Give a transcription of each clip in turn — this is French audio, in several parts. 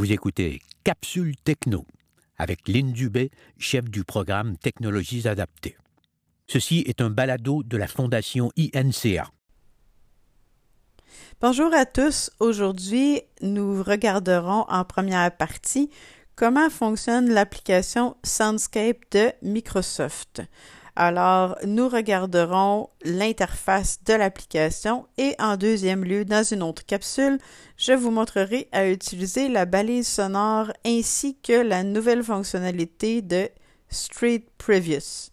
Vous écoutez Capsule Techno avec Lynn Dubé, chef du programme Technologies adaptées. Ceci est un balado de la Fondation INCA. Bonjour à tous. Aujourd'hui, nous regarderons en première partie comment fonctionne l'application Soundscape de Microsoft. Alors, nous regarderons l'interface de l'application et en deuxième lieu, dans une autre capsule, je vous montrerai à utiliser la balise sonore ainsi que la nouvelle fonctionnalité de Street Previous.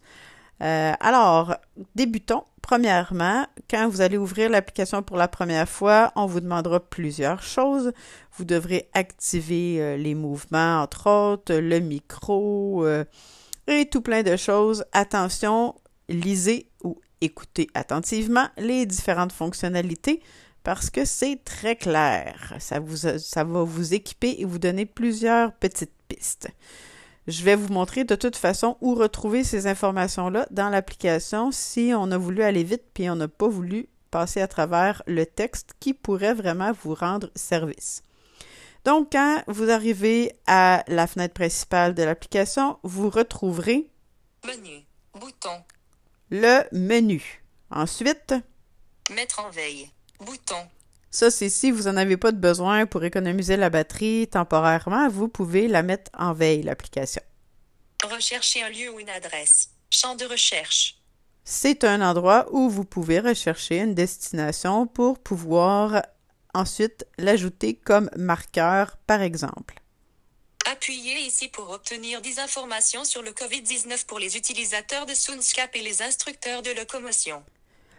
Euh, alors, débutons. Premièrement, quand vous allez ouvrir l'application pour la première fois, on vous demandera plusieurs choses. Vous devrez activer euh, les mouvements, entre autres, le micro, euh, et tout plein de choses. Attention, lisez ou écoutez attentivement les différentes fonctionnalités parce que c'est très clair. Ça, vous, va vous équiper et vous donner plusieurs petites pistes. Je vais vous montrer de toute façon où retrouver ces informations-là dans l'application si on a voulu aller vite puis on n'a pas voulu passer à travers le texte qui pourrait vraiment vous rendre service. Donc, quand vous arrivez à la fenêtre principale de l'application, vous retrouverez Menu. Bouton. le menu. Ensuite, Mettre en veille. Bouton. ça c'est si vous n'en avez pas de besoin pour économiser la batterie temporairement, vous pouvez la mettre en veille, l'application. Rechercher un lieu ou une adresse. Champ de recherche. C'est un endroit où vous pouvez rechercher une destination pour pouvoir ensuite l'ajouter comme marqueur, par exemple. Appuyez ici pour obtenir des informations sur le COVID-19 pour les utilisateurs de Soundscape et les instructeurs de locomotion.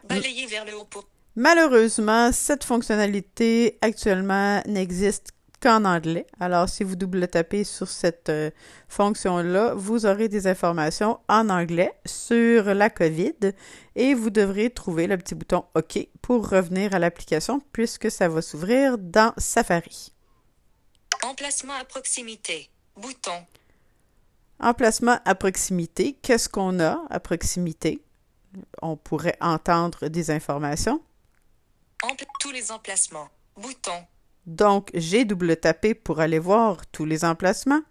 Balayez vers le haut pour Malheureusement, cette fonctionnalité actuellement n'existe qu'en anglais. Alors, si vous double-tapez sur cette euh, fonction-là, vous aurez des informations en anglais sur la COVID et vous devrez trouver le petit bouton OK pour revenir à l'application puisque ça va s'ouvrir dans Safari. emplacement à proximité. Bouton. Emplacement à proximité. Qu'est-ce qu'on a à proximité? On pourrait entendre des informations. Empl- tous les emplacements. Bouton. Donc, j'ai double-tapé pour aller voir tous les emplacements.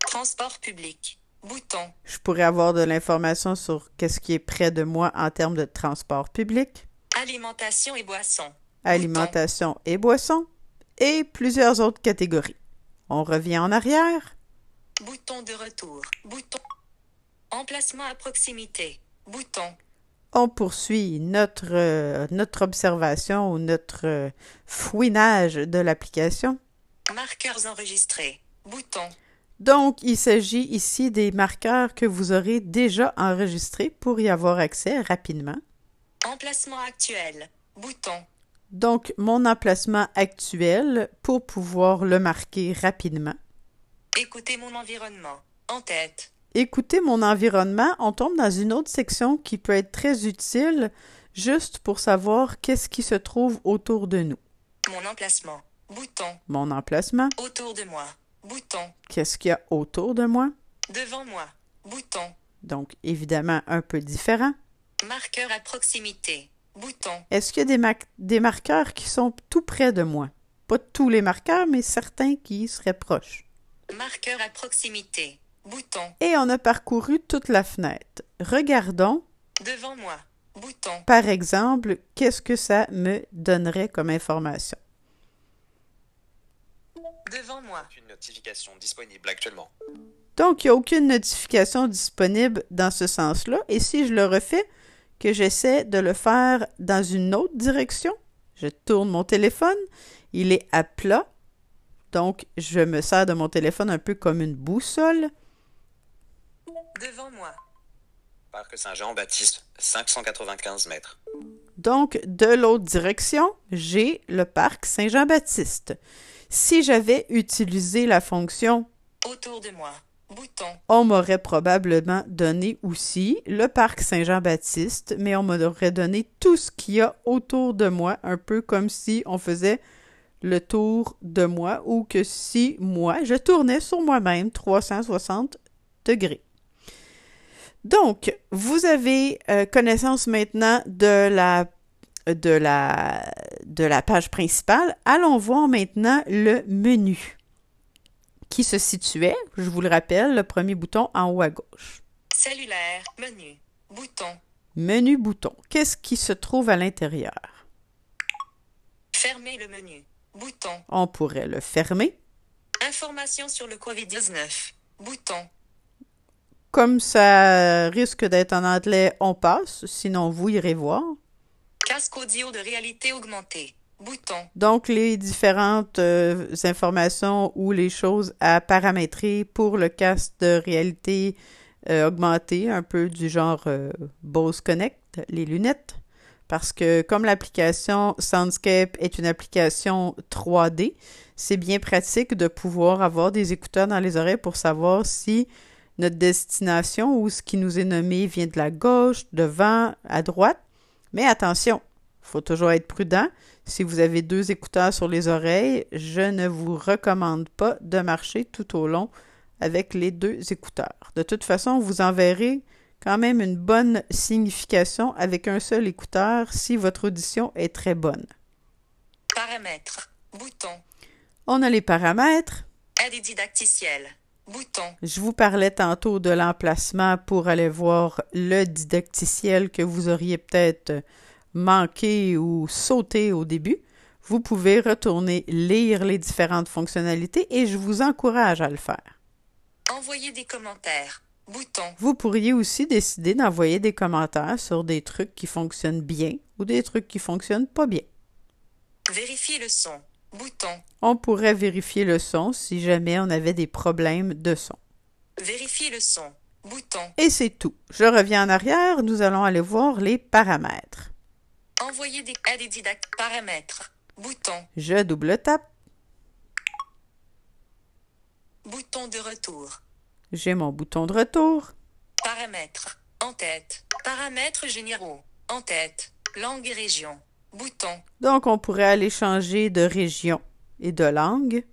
Transport public. Bouton. Je pourrais avoir de l'information sur qu'est-ce qui est près de moi en termes de transport public, Alimentation et boissons. alimentation et boissons, et plusieurs autres catégories. On revient en arrière. Bouton de retour. Bouton. Emplacement à proximité. Bouton. On poursuit notre, euh, notre observation ou notre euh, fouinage de l'application. Marqueurs enregistrés. Bouton. Donc, il s'agit ici des marqueurs que vous aurez déjà enregistrés pour y avoir accès rapidement. Emplacement actuel. Bouton. Donc, mon emplacement actuel pour pouvoir le marquer rapidement. Écoutez mon environnement. En tête. Écoutez mon environnement, on tombe dans une autre section qui peut être très utile juste pour savoir qu'est-ce qui se trouve autour de nous. Mon emplacement. Bouton. Mon emplacement, Autour de moi. Bouton. qu'est-ce qu'il y a autour de moi, Devant moi. Bouton. donc évidemment un peu différent. Marqueur à proximité. Bouton. Est-ce qu'il y a des, ma- des marqueurs qui sont tout près de moi? Pas tous les marqueurs, mais certains qui seraient proches. Marqueur à proximité. Bouton. Et on a parcouru toute la fenêtre. Regardons, Devant moi. Bouton. par exemple, qu'est-ce que ça me donnerait comme information? Devant moi. Une notification disponible actuellement. Donc, il n'y a aucune notification disponible dans ce sens-là. Et si je le refais, que j'essaie de le faire dans une autre direction, je tourne mon téléphone, il est à plat. Donc, je me sers de mon téléphone un peu comme une boussole. Devant moi. Parc Saint-Jean-Baptiste, 595 mètres. Donc, de l'autre direction, j'ai le parc Saint-Jean-Baptiste. Si j'avais utilisé la fonction Autour de moi. Bouton. on m'aurait probablement donné aussi le parc Saint-Jean-Baptiste, mais on m'aurait donné tout ce qu'il y a autour de moi, un peu comme si on faisait le tour de moi ou que si moi, je tournais sur moi-même 360 degrés. Donc, vous avez euh, connaissance maintenant de la, de, la, de la page principale. Allons voir maintenant le menu. qui se situait, je vous le rappelle, le premier bouton en haut à gauche. Cellulaire, menu, bouton, Menu bouton. Qu'est-ce qui se trouve à l'intérieur? fermer le menu, bouton, On pourrait le fermer. information sur le Covid-19, bouton, Comme ça risque d'être en anglais, on passe. Sinon, vous irez voir. casque audio de réalité augmentée, bouton, Donc, les différentes euh, informations ou les choses à paramétrer pour le casque de réalité euh, augmentée, un peu du genre euh, Bose Connect, les lunettes. Parce que comme l'application Soundscape est une application 3D, c'est bien pratique de pouvoir avoir des écouteurs dans les oreilles pour savoir si notre destination ou ce qui nous est nommé vient de la gauche, devant, à droite. Mais attention, il faut toujours être prudent. Si vous avez deux écouteurs sur les oreilles, je ne vous recommande pas de marcher tout au long avec les deux écouteurs. De toute façon, vous enverrez quand même une bonne signification avec un seul écouteur si votre audition est très bonne. paramètres, bouton, On a les paramètres. aide didacticielle, bouton, Je vous parlais tantôt de l'emplacement pour aller voir le didacticiel que vous auriez peut-être manqué ou sauté au début. Vous pouvez retourner lire les différentes fonctionnalités et je vous encourage à le faire. envoyer des commentaires, bouton, Vous pourriez aussi décider d'envoyer des commentaires sur des trucs qui fonctionnent bien ou des trucs qui fonctionnent pas bien. vérifier le son, bouton, On pourrait vérifier le son si jamais on avait des problèmes de son. vérifier le son, bouton, Et c'est tout. Je reviens en arrière, nous allons aller voir les paramètres. envoyer des didactiques, paramètres, bouton, Je double tape, bouton de retour, j'ai mon bouton de retour, paramètres, en tête, paramètres généraux, en tête, langue et région, bouton, Donc, on pourrait aller changer de région et de langue.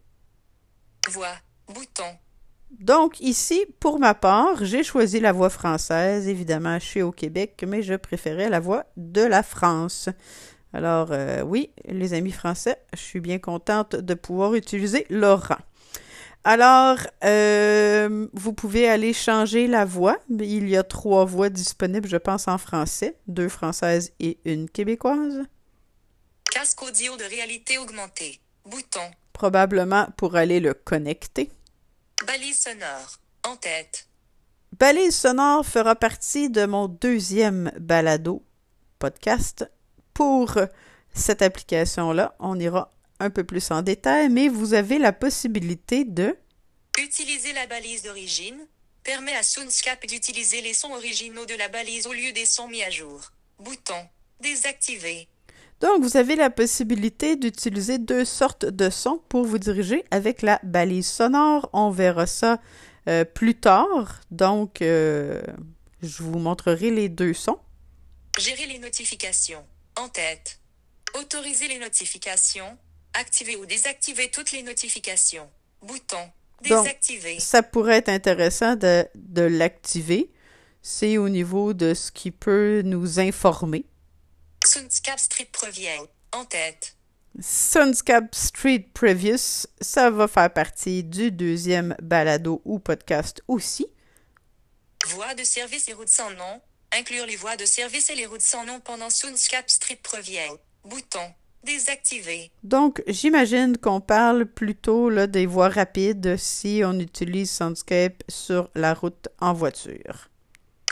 voix, bouton, Donc, ici, pour ma part, j'ai choisi la voix française. Évidemment, je suis au Québec, mais je préférais la voix de la France. Alors, euh, oui, les amis français, je suis bien contente de pouvoir utiliser Laurent. Alors, euh, vous pouvez aller changer la voix. Il y a trois voix disponibles, je pense, en français, deux françaises et une québécoise. Casque audio de réalité augmentée, bouton, Probablement pour aller le connecter. balise sonore, en tête, Balise sonore fera partie de mon deuxième balado podcast. Pour cette application-là, on ira un peu plus en détail, mais vous avez la possibilité de Utiliser la balise d'origine permet à Soundscape d'utiliser les sons originaux de la balise au lieu des sons mis à jour. Bouton. Désactiver. Donc, vous avez la possibilité d'utiliser deux sortes de sons pour vous diriger avec la balise sonore. On verra ça euh, plus tard. Donc, euh, je vous montrerai les deux sons. Gérer les notifications. En tête. Autoriser les notifications. Activer ou désactiver toutes les notifications. Bouton. Donc, Désactiver. Ça pourrait être intéressant de, de l'activer. C'est au niveau de ce qui peut nous informer. Soundscape Street Preview. En tête. Sunscape Street Previous, ça va faire partie du deuxième balado ou podcast aussi. Voix de service et routes sans nom. Inclure les voix de service et les routes sans nom pendant Soundscape Street Preview. Bouton. Désactiver. Donc, j'imagine qu'on parle plutôt là, des voies rapides si on utilise Soundscape sur la route en voiture.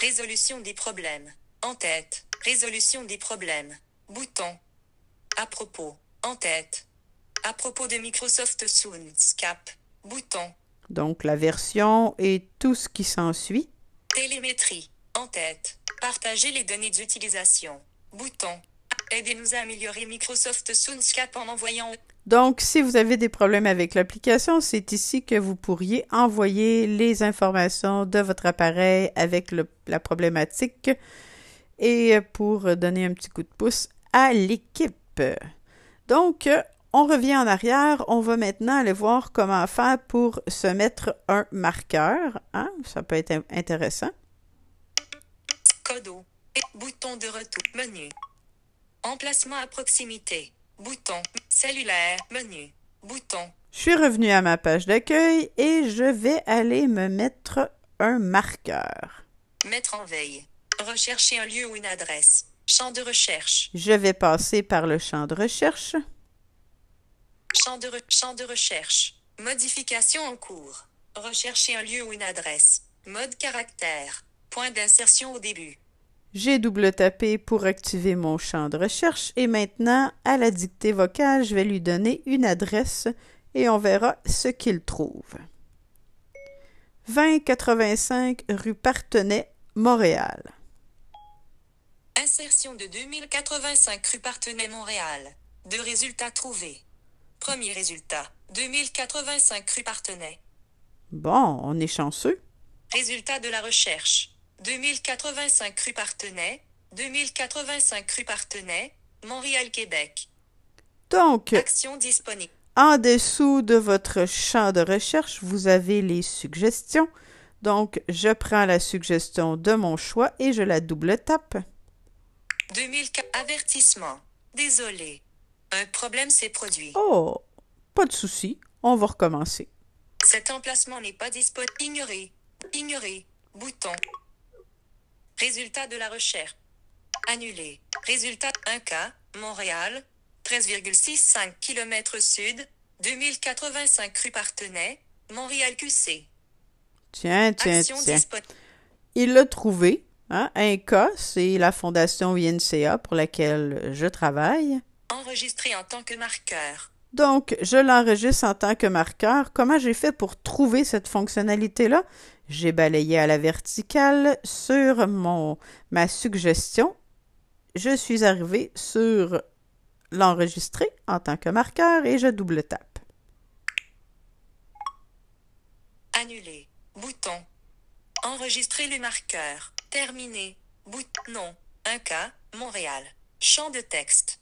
Résolution des problèmes. En tête. Résolution des problèmes. Bouton. À propos. En tête. À propos de Microsoft Soundscape. Bouton. Donc, la version et tout ce qui s'ensuit. Télémétrie. En tête. Partager les données d'utilisation. Bouton. Aidez-nous à améliorer Microsoft Soundscape en envoyant Donc, si vous avez des problèmes avec l'application, c'est ici que vous pourriez envoyer les informations de votre appareil avec le- la problématique et pour donner un petit coup de pouce à l'équipe. Donc, on revient en arrière. On va maintenant aller voir comment faire pour se mettre un marqueur. Hein? Ça peut être in- intéressant. Codo. Et bouton de retour. Menu. Emplacement à proximité. Bouton. Cellulaire. Menu. Bouton. Je suis revenu à ma page d'accueil et je vais aller me mettre un marqueur. Mettre en veille. Rechercher un lieu ou une adresse. Champ de recherche. Je vais passer par le champ de recherche. Champ de, re- champ de recherche. Modification en cours. Rechercher un lieu ou une adresse. Mode caractère. Point d'insertion au début. J'ai double tapé pour activer mon champ de recherche et maintenant, à la dictée vocale, je vais lui donner une adresse et on verra ce qu'il trouve. 2085 rue Partenay, Montréal. Insertion de 2085 rue Partenay, Montréal. Deux résultats trouvés. Premier résultat. 2085 rue Partenay. Bon, on est chanceux. Résultat de la recherche. 2085 rue Partenay. 2085 rue Partenay. Montréal, Québec. Donc, Action disponible. En dessous de votre champ de recherche, vous avez les suggestions. Donc, je prends la suggestion de mon choix et je la double tape. 2004 Avertissement. Désolé. Un problème s'est produit. Oh, pas de souci, on va recommencer. Cet emplacement n'est pas disponible. Ignorer. Ignorer. Bouton. Résultat de la recherche. Annulé. Résultat 1K. Montréal. 13,65 km sud. 2085 rue Partenay. Montréal QC. Tiens, tiens, Action tiens. Il l'a trouvé. Hein? Un cas, c'est la fondation INCA pour laquelle je travaille. Enregistré en tant que marqueur. Donc, je l'enregistre en tant que marqueur. Comment j'ai fait pour trouver cette fonctionnalité-là? J'ai balayé à la verticale sur mon, ma suggestion. Je suis arrivé sur l'enregistrer en tant que marqueur et je double tape. Annulé. Bouton. Enregistrer le marqueur. Terminé. Bouton. Non. 1K. Montréal. Champ de texte.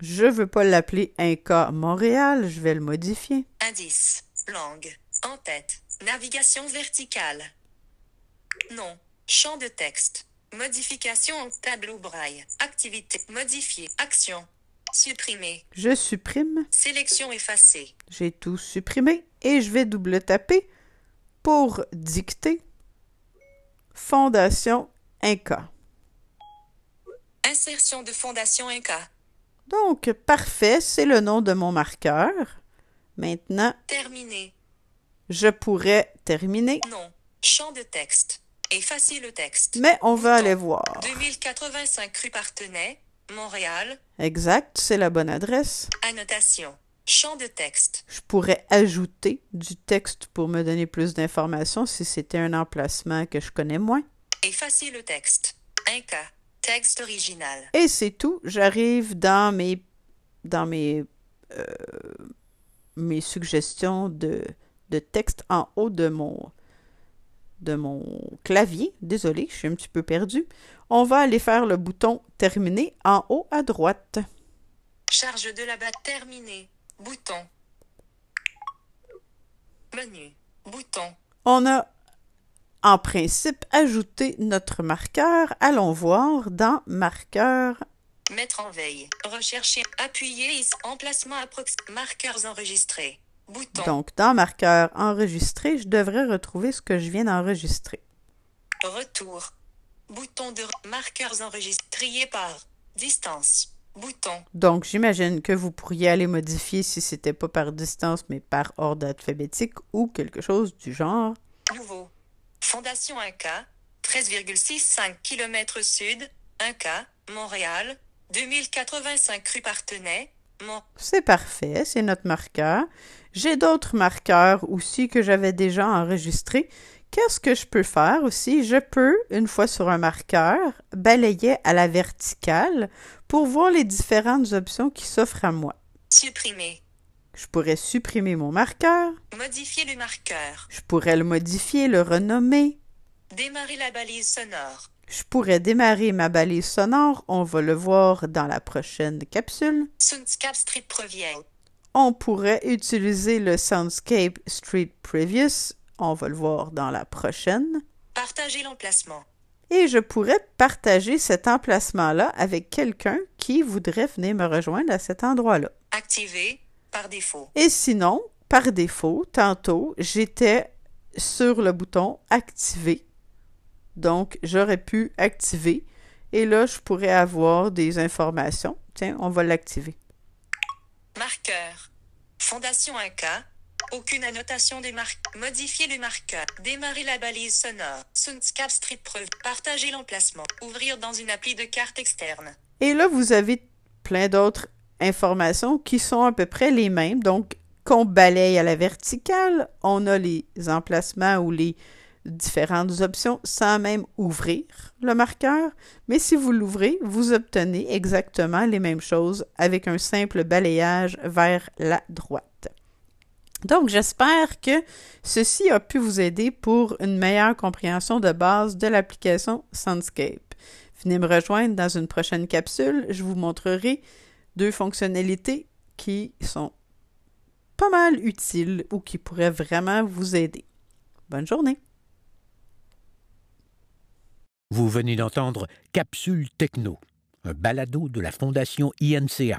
Je veux pas l'appeler un cas Montréal, je vais le modifier. Indice. Langue. En tête. Navigation verticale. Non. Champ de texte. Modification en tableau braille. Activité. Modifier. Action. Supprimer. Je supprime, Sélection effacée. j'ai tout supprimé et je vais double taper pour dicter Fondation Inca. Insertion de fondation Inca. Donc, parfait, c'est le nom de mon marqueur. Maintenant, Terminé. je pourrais terminer, Non. Champ de texte. Effacer le texte. mais on va Bouton. aller voir. 2085 rue Partenay, Montréal. Exact, c'est la bonne adresse. Annotation. Champ de texte. Je pourrais ajouter du texte pour me donner plus d'informations si c'était un emplacement que je connais moins. Effacer le texte. Inca. Texte original. Et c'est tout. J'arrive dans mes dans mes euh, mes suggestions de, de texte en haut de mon de mon clavier. Désolé, je suis un petit peu perdu. On va aller faire le bouton terminer en haut à droite. Charge de la batte terminée. Bouton. Menu. Bouton. On a en principe ajouté notre marqueur. Allons voir dans marqueur. Mettre en veille. Rechercher. Appuyer. Emplacement approximatif. Marqueurs enregistrés. Bouton. Donc dans marqueur enregistré, je devrais retrouver ce que je viens d'enregistrer. Retour. Bouton de marqueurs enregistrés. Par distance. Bouton. Donc, j'imagine que vous pourriez aller modifier si c'était pas par distance, mais par ordre alphabétique ou quelque chose du genre. Nouveau. Fondation 1K. 13,65 km sud. 1K. Montréal. 2085 rue Partenay. Mont. C'est parfait, c'est notre marqueur. J'ai d'autres marqueurs aussi que j'avais déjà enregistrés. Qu'est-ce que je peux faire aussi? Je peux, une fois sur un marqueur, balayer à la verticale pour voir les différentes options qui s'offrent à moi. Supprimer. Je pourrais supprimer mon marqueur, Modifier le marqueur. je pourrais le modifier, le renommer, Démarrer la balise sonore. je pourrais démarrer ma balise sonore, on va le voir dans la prochaine capsule. Soundscape Street Previous. On pourrait utiliser le Soundscape Street Previous, on va le voir dans la prochaine. Partager l'emplacement. Et je pourrais partager cet emplacement-là avec quelqu'un qui voudrait venir me rejoindre à cet endroit-là. Activer. Par défaut. Et sinon, par défaut, tantôt, j'étais sur le bouton Activer. Donc, j'aurais pu activer et là, je pourrais avoir des informations. Tiens, on va l'activer. Marqueur. Fondation 1K. Aucune annotation des marques. Modifier les marqueurs. Démarrer la balise sonore. Soundscape Street Preuve. Partager l'emplacement. Ouvrir dans une appli de carte externe. Et là, vous avez plein d'autres informations qui sont à peu près les mêmes. Donc, qu'on balaye à la verticale, on a les emplacements ou les différentes options sans même ouvrir le marqueur, mais si vous l'ouvrez, vous obtenez exactement les mêmes choses avec un simple balayage vers la droite. Donc, j'espère que ceci a pu vous aider pour une meilleure compréhension de base de l'application Soundscape. Venez me rejoindre dans une prochaine capsule. Je vous montrerai deux fonctionnalités qui sont pas mal utiles ou qui pourraient vraiment vous aider. Bonne journée! Vous venez d'entendre Capsule Techno, un balado de la Fondation INCA.